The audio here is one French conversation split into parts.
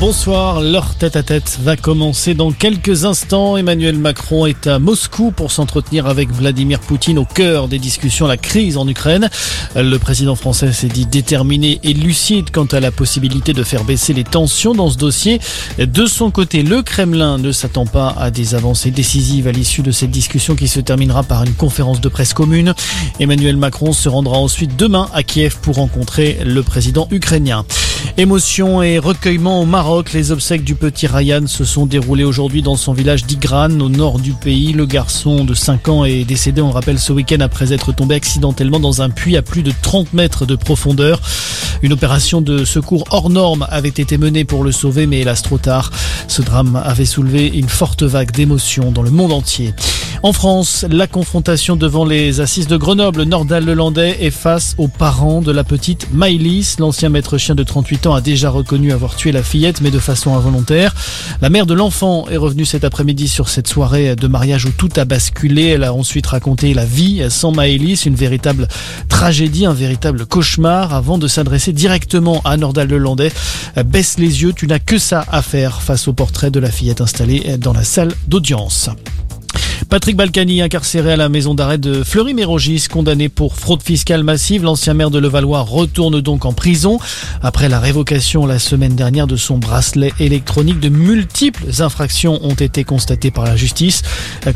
Bonsoir, leur tête-à-tête va commencer dans quelques instants. Emmanuel Macron est à Moscou pour s'entretenir avec Vladimir Poutine au cœur des discussions, la crise en Ukraine. Le président français s'est dit déterminé et lucide quant à la possibilité de faire baisser les tensions dans ce dossier. De son côté, le Kremlin ne s'attend pas à des avancées décisives à l'issue de cette discussion qui se terminera par une conférence de presse commune. Emmanuel Macron se rendra ensuite demain à Kiev pour rencontrer le président ukrainien. Émotion et recueillement au Maroc, les obsèques du petit Ryan se sont déroulées aujourd'hui dans son village d'Igran, au nord du pays. Le garçon de 5 ans est décédé, on rappelle, ce week-end après être tombé accidentellement dans un puits à plus de 30 mètres de profondeur. Une opération de secours hors norme avait été menée pour le sauver, mais hélas trop tard. Ce drame avait soulevé une forte vague d'émotions dans le monde entier. En France, la confrontation devant les assises de Grenoble, Nordal Lelandais est face aux parents de la petite Maïlis. L'ancien maître chien de 38 ans a déjà reconnu avoir tué la fillette, mais de façon involontaire. La mère de l'enfant est revenue cet après-midi sur cette soirée de mariage où tout a basculé. Elle a ensuite raconté la vie sans Maëlys, une véritable tragédie, un véritable cauchemar, avant de s'adresser directement à Nordal Lelandais. Baisse les yeux, tu n'as que ça à faire face au portrait de la fillette installée dans la salle d'audience. Patrick Balkany, incarcéré à la maison d'arrêt de Fleury-Mérogis, condamné pour fraude fiscale massive. L'ancien maire de Levallois retourne donc en prison. Après la révocation la semaine dernière de son bracelet électronique, de multiples infractions ont été constatées par la justice.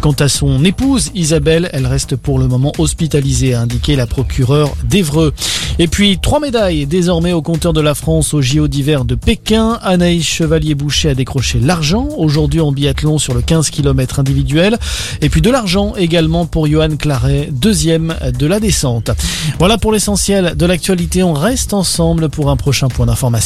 Quant à son épouse, Isabelle, elle reste pour le moment hospitalisée, a indiqué la procureure d'Evreux. Et puis, trois médailles désormais au compteur de la France au JO d'hiver de Pékin. Anaïs Chevalier-Boucher a décroché l'argent aujourd'hui en biathlon sur le 15 km individuel. Et puis de l'argent également pour Johan Claret, deuxième de la descente. Voilà pour l'essentiel de l'actualité. On reste ensemble pour un prochain point d'information.